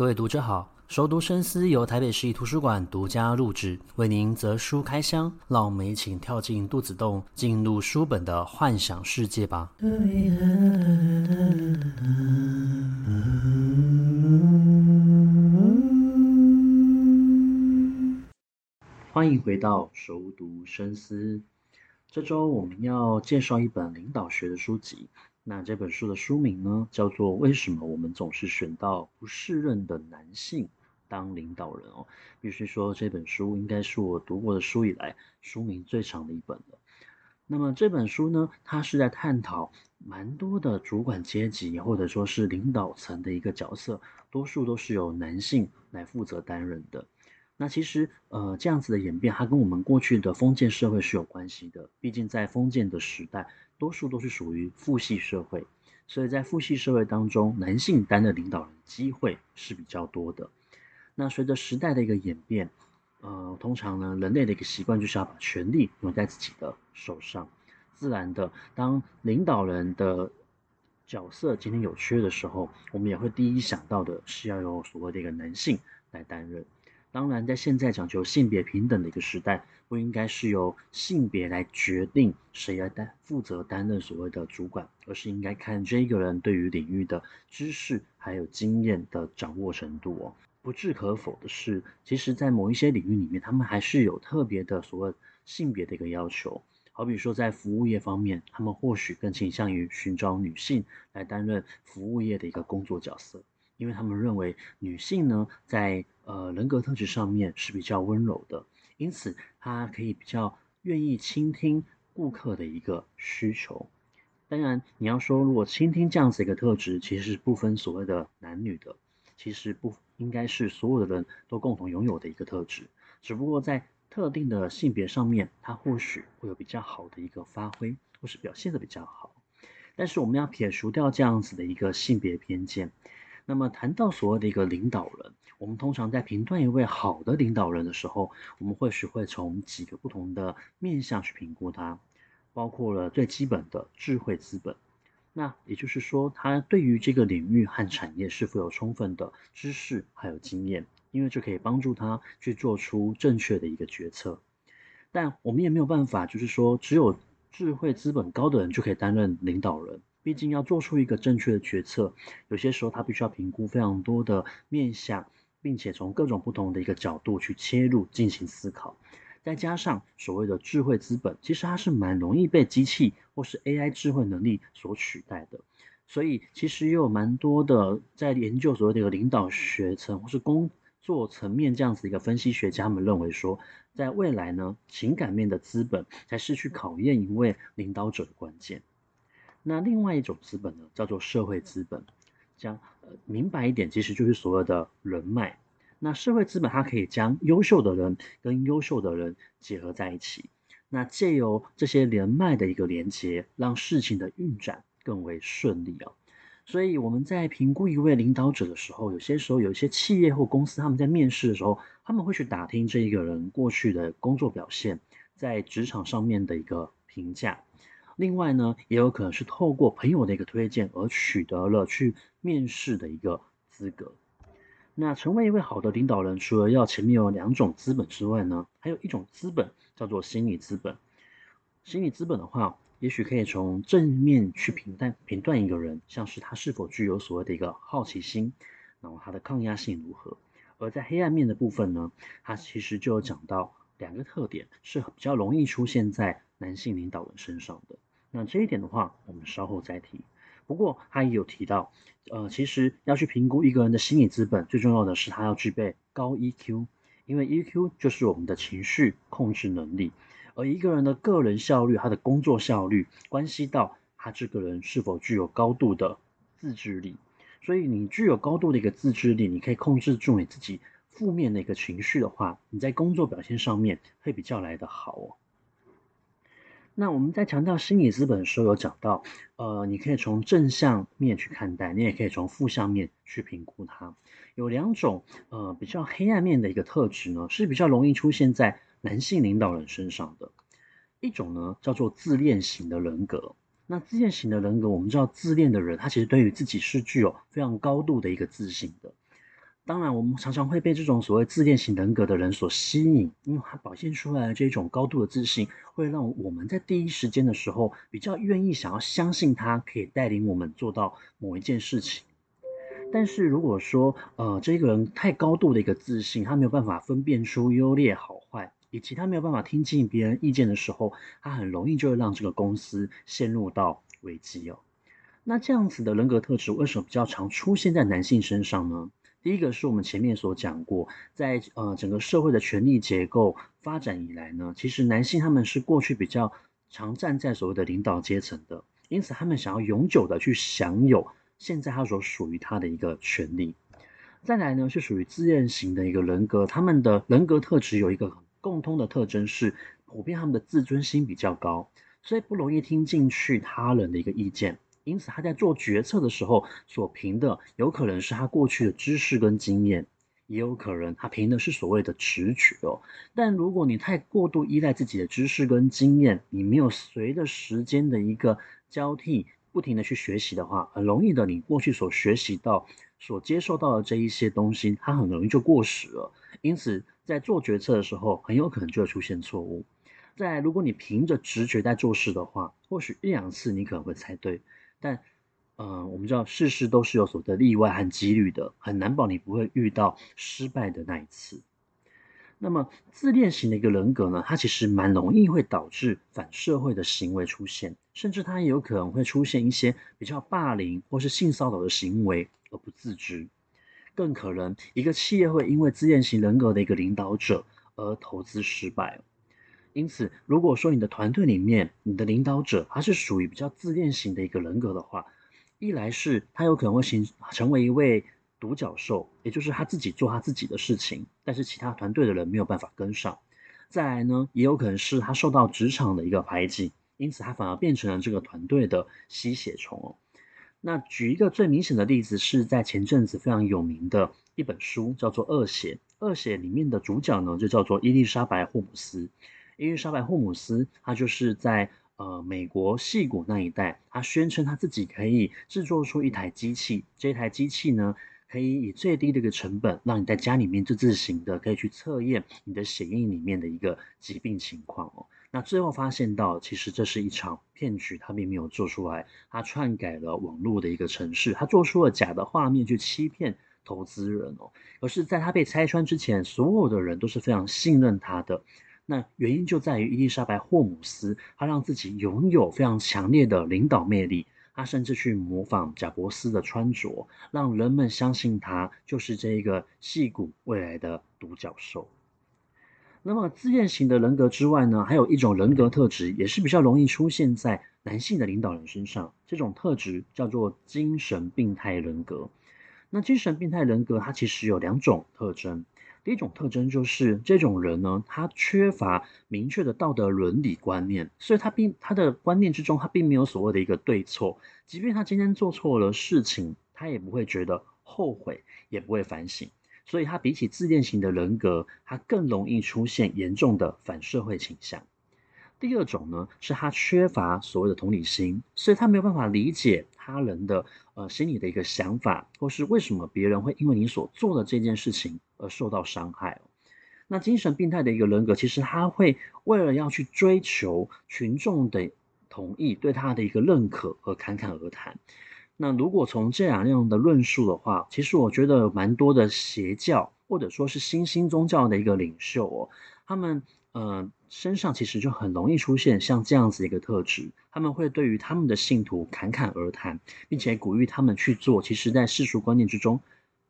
各位读者好，熟读深思由台北市立图书馆独家录制，为您择书开箱，让我们一起跳进肚子洞，进入书本的幻想世界吧。欢迎回到熟读深思，这周我们要介绍一本领导学的书籍。那这本书的书名呢，叫做《为什么我们总是选到不适任的男性当领导人》哦。必须说，这本书应该是我读过的书以来书名最长的一本了。那么这本书呢，它是在探讨蛮多的主管阶级或者说是领导层的一个角色，多数都是由男性来负责担任的。那其实呃，这样子的演变，它跟我们过去的封建社会是有关系的。毕竟在封建的时代。多数都是属于父系社会，所以在父系社会当中，男性担任领导人机会是比较多的。那随着时代的一个演变，呃，通常呢，人类的一个习惯就是要把权力用在自己的手上。自然的，当领导人的角色今天有缺的时候，我们也会第一想到的是要有所谓的一个男性来担任。当然，在现在讲求性别平等的一个时代，不应该是由性别来决定谁来担负责担任所谓的主管，而是应该看这个人对于领域的知识还有经验的掌握程度哦。不置可否的是，其实，在某一些领域里面，他们还是有特别的所谓性别的一个要求。好比说，在服务业方面，他们或许更倾向于寻找女性来担任服务业的一个工作角色。因为他们认为女性呢，在呃人格特质上面是比较温柔的，因此她可以比较愿意倾听顾客的一个需求。当然，你要说如果倾听这样子一个特质，其实是不分所谓的男女的，其实不应该是所有的人都共同拥有的一个特质，只不过在特定的性别上面，它或许会有比较好的一个发挥，或是表现得比较好。但是我们要撇除掉这样子的一个性别偏见。那么谈到所谓的一个领导人，我们通常在评断一位好的领导人的时候，我们或许会从几个不同的面向去评估他，包括了最基本的智慧资本。那也就是说，他对于这个领域和产业是否有充分的知识还有经验，因为这可以帮助他去做出正确的一个决策。但我们也没有办法，就是说只有智慧资本高的人就可以担任领导人。毕竟要做出一个正确的决策，有些时候他必须要评估非常多的面向，并且从各种不同的一个角度去切入进行思考。再加上所谓的智慧资本，其实它是蛮容易被机器或是 AI 智慧能力所取代的。所以其实也有蛮多的在研究所谓的一个领导学层或是工作层面这样子一个分析学家们认为说，在未来呢，情感面的资本才是去考验一位领导者的关键。那另外一种资本呢，叫做社会资本。讲呃明白一点，其实就是所谓的人脉。那社会资本它可以将优秀的人跟优秀的人结合在一起，那借由这些人脉的一个连接，让事情的运转更为顺利啊。所以我们在评估一位领导者的时候，有些时候有一些企业或公司他们在面试的时候，他们会去打听这一个人过去的工作表现，在职场上面的一个评价。另外呢，也有可能是透过朋友的一个推荐而取得了去面试的一个资格。那成为一位好的领导人，除了要前面有两种资本之外呢，还有一种资本叫做心理资本。心理资本的话，也许可以从正面去评断评断一个人，像是他是否具有所谓的一个好奇心，然后他的抗压性如何。而在黑暗面的部分呢，它其实就有讲到两个特点，是比较容易出现在男性领导人身上的。那这一点的话，我们稍后再提。不过他也有提到，呃，其实要去评估一个人的心理资本，最重要的是他要具备高 EQ，因为 EQ 就是我们的情绪控制能力。而一个人的个人效率，他的工作效率，关系到他这个人是否具有高度的自制力。所以你具有高度的一个自制力，你可以控制住你自己负面的一个情绪的话，你在工作表现上面会比较来得好哦。那我们在强调心理资本的时候，有讲到，呃，你可以从正向面去看待，你也可以从负向面去评估它。有两种，呃，比较黑暗面的一个特质呢，是比较容易出现在男性领导人身上的。一种呢，叫做自恋型的人格。那自恋型的人格，我们知道自恋的人，他其实对于自己是具有非常高度的一个自信的。当然，我们常常会被这种所谓自恋型人格的人所吸引，因为他表现出来的这种高度的自信，会让我们在第一时间的时候比较愿意想要相信他可以带领我们做到某一件事情。但是如果说，呃，这个人太高度的一个自信，他没有办法分辨出优劣好坏，以及他没有办法听进别人意见的时候，他很容易就会让这个公司陷入到危机哦。那这样子的人格特质为什么比较常出现在男性身上呢？第一个是我们前面所讲过，在呃整个社会的权力结构发展以来呢，其实男性他们是过去比较常站在所谓的领导阶层的，因此他们想要永久的去享有。现在他所属于他的一个权利，再来呢是属于自恋型的一个人格，他们的人格特质有一个很共通的特征是，普遍他们的自尊心比较高，所以不容易听进去他人的一个意见，因此他在做决策的时候所凭的有可能是他过去的知识跟经验，也有可能他凭的是所谓的直觉哦。但如果你太过度依赖自己的知识跟经验，你没有随着时间的一个交替。不停的去学习的话，很容易的，你过去所学习到、所接受到的这一些东西，它很容易就过时了。因此，在做决策的时候，很有可能就会出现错误。在，如果你凭着直觉在做事的话，或许一两次你可能会猜对，但，呃，我们知道事事都是有所的例外和几率的，很难保你不会遇到失败的那一次。那么自恋型的一个人格呢，它其实蛮容易会导致反社会的行为出现，甚至它也有可能会出现一些比较霸凌或是性骚扰的行为而不自知。更可能一个企业会因为自恋型人格的一个领导者而投资失败。因此，如果说你的团队里面你的领导者他是属于比较自恋型的一个人格的话，一来是他有可能会形成为一位。独角兽，也就是他自己做他自己的事情，但是其他团队的人没有办法跟上。再来呢，也有可能是他受到职场的一个排挤，因此他反而变成了这个团队的吸血虫。那举一个最明显的例子，是在前阵子非常有名的一本书，叫做《恶血》。《恶血》里面的主角呢，就叫做伊丽莎白·霍姆斯。伊丽莎白·霍姆斯，她就是在呃美国矽谷那一带，她宣称她自己可以制作出一台机器，这台机器呢，可以以最低的一个成本，让你在家里面就自行的可以去测验你的血液里面的一个疾病情况哦。那最后发现到，其实这是一场骗局，他并没有做出来，他篡改了网络的一个程式，他做出了假的画面去欺骗投资人哦。而是在他被拆穿之前，所有的人都是非常信任他的。那原因就在于伊丽莎白霍姆斯，她让自己拥有非常强烈的领导魅力。她甚至去模仿贾伯斯的穿着，让人们相信他就是这个戏骨未来的独角兽。那么自恋型的人格之外呢，还有一种人格特质也是比较容易出现在男性的领导人身上，这种特质叫做精神病态人格。那精神病态人格它其实有两种特征。第一种特征就是这种人呢，他缺乏明确的道德伦理观念，所以他并他的观念之中，他并没有所谓的一个对错。即便他今天做错了事情，他也不会觉得后悔，也不会反省。所以，他比起自恋型的人格，他更容易出现严重的反社会倾向。第二种呢，是他缺乏所谓的同理心，所以他没有办法理解他人的呃心里的一个想法，或是为什么别人会因为你所做的这件事情而受到伤害。那精神病态的一个人格，其实他会为了要去追求群众的同意，对他的一个认可而侃侃而谈。那如果从这两样的论述的话，其实我觉得蛮多的邪教或者说是新兴宗教的一个领袖哦，他们。呃，身上其实就很容易出现像这样子一个特质，他们会对于他们的信徒侃侃而谈，并且鼓励他们去做其实在世俗观念之中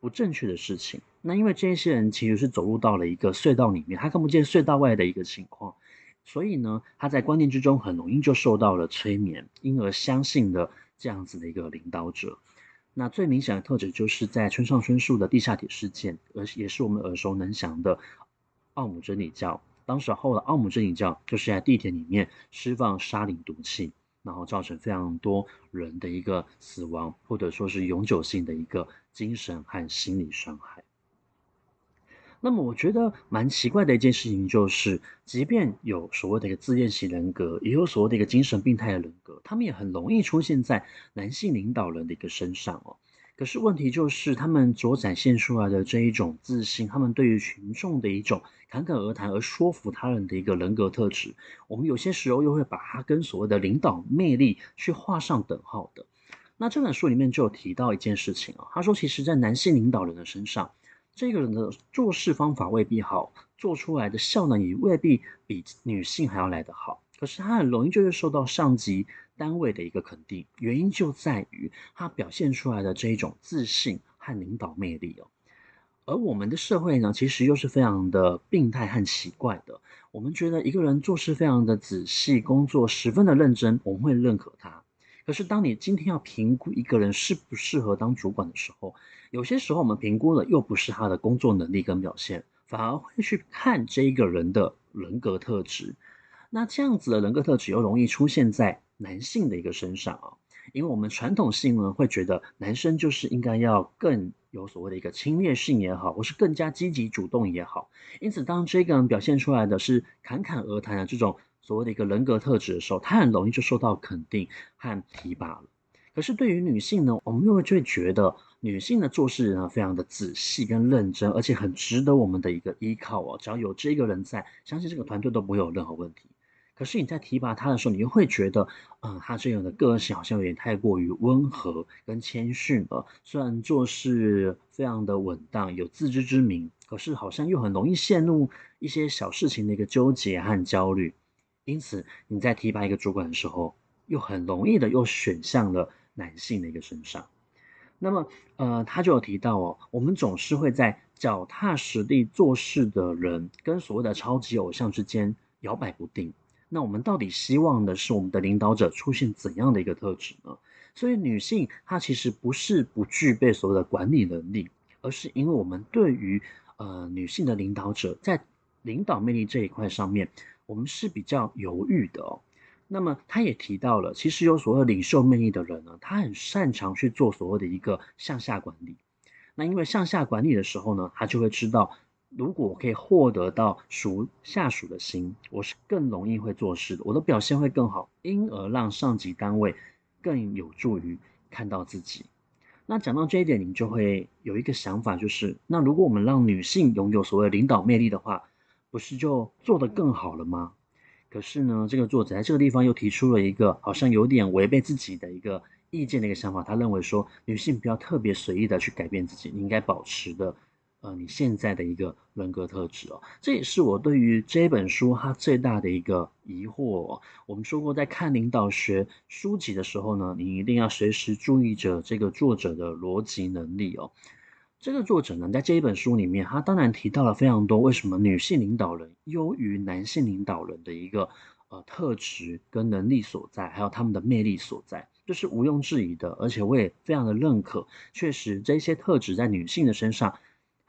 不正确的事情。那因为这些人其实是走入到了一个隧道里面，他看不见隧道外的一个情况，所以呢，他在观念之中很容易就受到了催眠，因而相信了这样子的一个领导者。那最明显的特质就是在村上春树的地下铁事件，而也是我们耳熟能详的奥姆真理教。当时候的奥姆真理教就是在地铁里面释放沙林毒气，然后造成非常多人的一个死亡，或者说是永久性的一个精神和心理伤害。那么我觉得蛮奇怪的一件事情就是，即便有所谓的一个自恋型人格，也有所谓的一个精神病态的人格，他们也很容易出现在男性领导人的一个身上哦。可是问题就是，他们所展现出来的这一种自信，他们对于群众的一种侃侃而谈而说服他人的一个人格特质，我们有些时候又会把它跟所谓的领导魅力去画上等号的。那这本书里面就有提到一件事情啊，他说，其实，在男性领导人的身上，这个人的做事方法未必好，做出来的效能也未必比女性还要来得好，可是他很容易就会受到上级单位的一个肯定，原因就在于他表现出来的这一种自信和领导魅力哦。而我们的社会呢，其实又是非常的病态和奇怪的。我们觉得一个人做事非常的仔细，工作十分的认真，我们会认可他。可是当你今天要评估一个人适不适合当主管的时候，有些时候我们评估的又不是他的工作能力跟表现，反而会去看这一个人的人格特质。那这样子的人格特质又容易出现在男性的一个身上啊，因为我们传统性呢会觉得男生就是应该要更有所谓的一个侵略性也好，或是更加积极主动也好，因此当这个人表现出来的是侃侃而谈的这种所谓的一个人格特质的时候，他很容易就受到肯定和提拔了。可是对于女性呢，我们又会就会觉得女性的做事呢非常的仔细跟认真，而且很值得我们的一个依靠哦。只要有这个人在，相信这个团队都不会有任何问题。可是你在提拔他的时候，你又会觉得，嗯，他这样的个性好像有点太过于温和跟谦逊了。虽然做事非常的稳当，有自知之明，可是好像又很容易陷入一些小事情的一个纠结和焦虑。因此，你在提拔一个主管的时候，又很容易的又选向了男性的一个身上。那么，呃，他就有提到哦，我们总是会在脚踏实地做事的人跟所谓的超级偶像之间摇摆不定。那我们到底希望的是我们的领导者出现怎样的一个特质呢？所以女性她其实不是不具备所谓的管理能力，而是因为我们对于呃女性的领导者在领导魅力这一块上面，我们是比较犹豫的哦。那么他也提到了，其实有所谓领袖魅力的人呢，他很擅长去做所谓的一个向下管理。那因为向下管理的时候呢，他就会知道。如果我可以获得到属下属的心，我是更容易会做事的，我的表现会更好，因而让上级单位更有助于看到自己。那讲到这一点，你就会有一个想法，就是那如果我们让女性拥有所谓领导魅力的话，不是就做得更好了吗？可是呢，这个作者在这个地方又提出了一个好像有点违背自己的一个意见的一个想法，他认为说女性不要特别随意的去改变自己，你应该保持的。呃，你现在的一个人格特质哦，这也是我对于这本书它最大的一个疑惑。我们说过，在看领导学书籍的时候呢，你一定要随时注意着这个作者的逻辑能力哦。这个作者呢，在这一本书里面，他当然提到了非常多为什么女性领导人优于男性领导人的一个呃特质跟能力所在，还有他们的魅力所在，这是毋庸置疑的，而且我也非常的认可。确实，这些特质在女性的身上。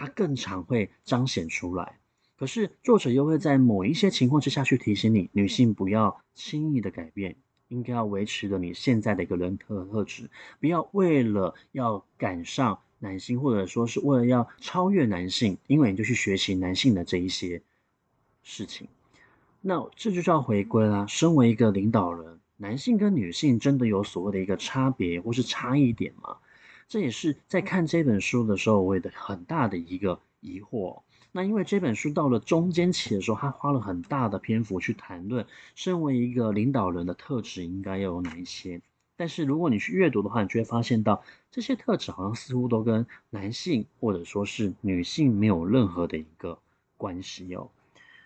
它更常会彰显出来，可是作者又会在某一些情况之下去提醒你，女性不要轻易的改变，应该要维持着你现在的一个人格特质，不要为了要赶上男性，或者说是为了要超越男性，因为你就去学习男性的这一些事情。那这就叫回归啦。身为一个领导人，男性跟女性真的有所谓的一个差别或是差异点吗？这也是在看这本书的时候，我的很大的一个疑惑。那因为这本书到了中间期的时候，他花了很大的篇幅去谈论，身为一个领导人的特质应该要有哪一些。但是如果你去阅读的话，你就会发现到这些特质好像似乎都跟男性或者说是女性没有任何的一个关系哦。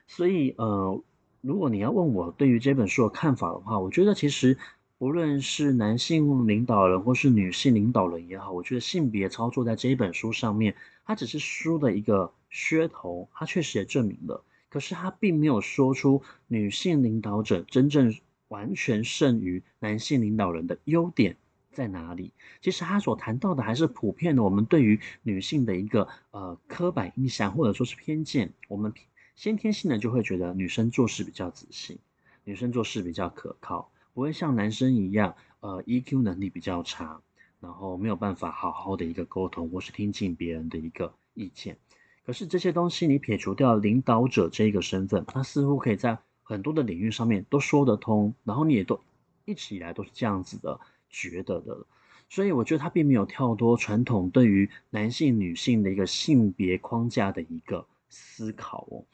所以呃，如果你要问我对于这本书的看法的话，我觉得其实。无论是男性领导人或是女性领导人也好，我觉得性别操作在这一本书上面，它只是书的一个噱头，它确实也证明了。可是它并没有说出女性领导者真正完全胜于男性领导人的优点在哪里。其实他所谈到的还是普遍的我们对于女性的一个呃刻板印象或者说是偏见。我们先天性的就会觉得女生做事比较仔细，女生做事比较可靠。不会像男生一样，呃，EQ 能力比较差，然后没有办法好好的一个沟通，或是听进别人的一个意见。可是这些东西你撇除掉领导者这一个身份，他似乎可以在很多的领域上面都说得通，然后你也都一直以来都是这样子的觉得的。所以我觉得他并没有跳脱传统对于男性、女性的一个性别框架的一个思考哦。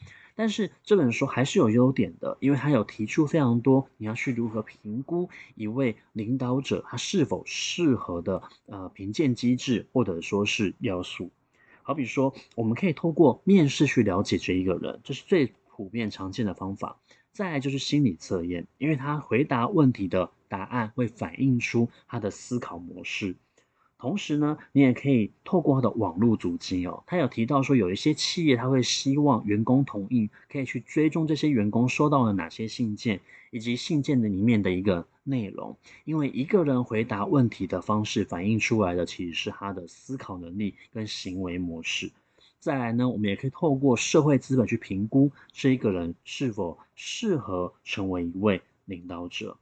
但是这本书还是有优点的，因为它有提出非常多你要去如何评估一位领导者他是否适合的呃评鉴机制或者说是要素。好比说，我们可以透过面试去了解这一个人，这是最普遍常见的方法。再来就是心理测验，因为他回答问题的答案会反映出他的思考模式。同时呢，你也可以透过他的网络足迹哦，他有提到说有一些企业他会希望员工同意，可以去追踪这些员工收到了哪些信件，以及信件的里面的一个内容。因为一个人回答问题的方式反映出来的其实是他的思考能力跟行为模式。再来呢，我们也可以透过社会资本去评估这一个人是否适合成为一位领导者。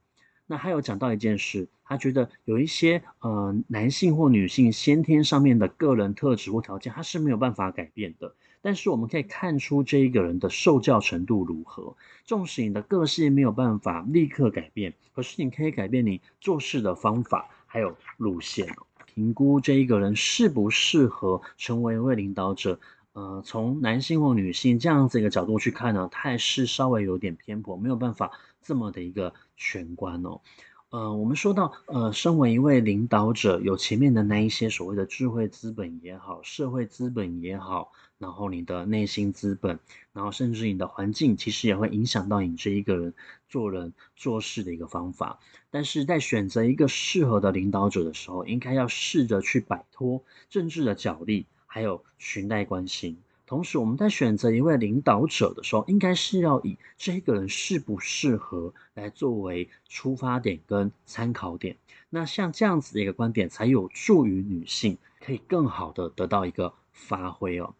那还有讲到一件事，他觉得有一些呃男性或女性先天上面的个人特质或条件，他是没有办法改变的。但是我们可以看出这一个人的受教程度如何。纵使你的个性没有办法立刻改变，可是你可以改变你做事的方法还有路线。评估这一个人适不适合成为一位领导者，呃，从男性或女性这样子一个角度去看呢，他还是稍微有点偏颇，没有办法。这么的一个全观哦，呃，我们说到，呃，身为一位领导者，有前面的那一些所谓的智慧资本也好，社会资本也好，然后你的内心资本，然后甚至你的环境，其实也会影响到你这一个人做人做事的一个方法。但是在选择一个适合的领导者的时候，应该要试着去摆脱政治的角力，还有裙带关系。同时，我们在选择一位领导者的时候，应该是要以这个人适不适合来作为出发点跟参考点。那像这样子的一个观点，才有助于女性可以更好的得到一个发挥哦。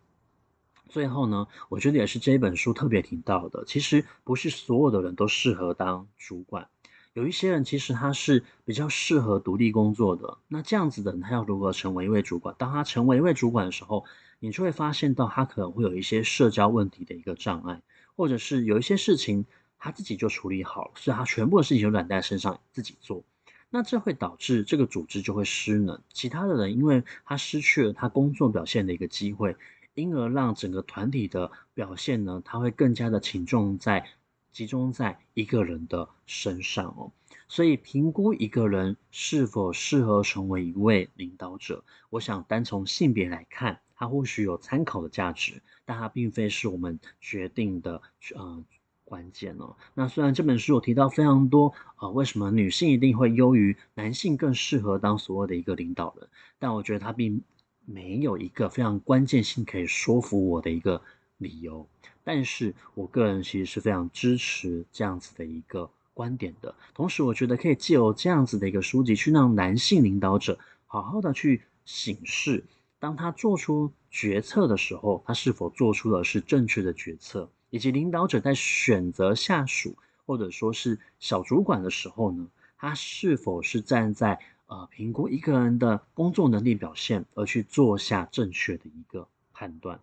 最后呢，我觉得也是这本书特别提到的，其实不是所有的人都适合当主管，有一些人其实他是比较适合独立工作的。那这样子的人，他要如何成为一位主管？当他成为一位主管的时候，你就会发现到他可能会有一些社交问题的一个障碍，或者是有一些事情他自己就处理好了，所以他全部的事情都揽在身上自己做，那这会导致这个组织就会失能，其他的人因为他失去了他工作表现的一个机会，因而让整个团体的表现呢，他会更加的轻重在集中在一个人的身上哦。所以评估一个人是否适合成为一位领导者，我想单从性别来看。它或许有参考的价值，但它并非是我们决定的呃关键哦。那虽然这本书有提到非常多啊、呃，为什么女性一定会优于男性更适合当所谓的一个领导人，但我觉得它并没有一个非常关键性可以说服我的一个理由。但是我个人其实是非常支持这样子的一个观点的。同时，我觉得可以借由这样子的一个书籍，去让男性领导者好好的去省视。当他做出决策的时候，他是否做出的是正确的决策？以及领导者在选择下属或者说是小主管的时候呢，他是否是站在呃评估一个人的工作能力表现而去做下正确的一个判断？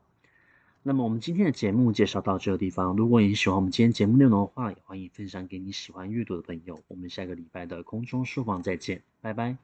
那么我们今天的节目介绍到这个地方，如果你喜欢我们今天节目内容的话，也欢迎分享给你喜欢阅读的朋友。我们下个礼拜的空中书房再见，拜拜。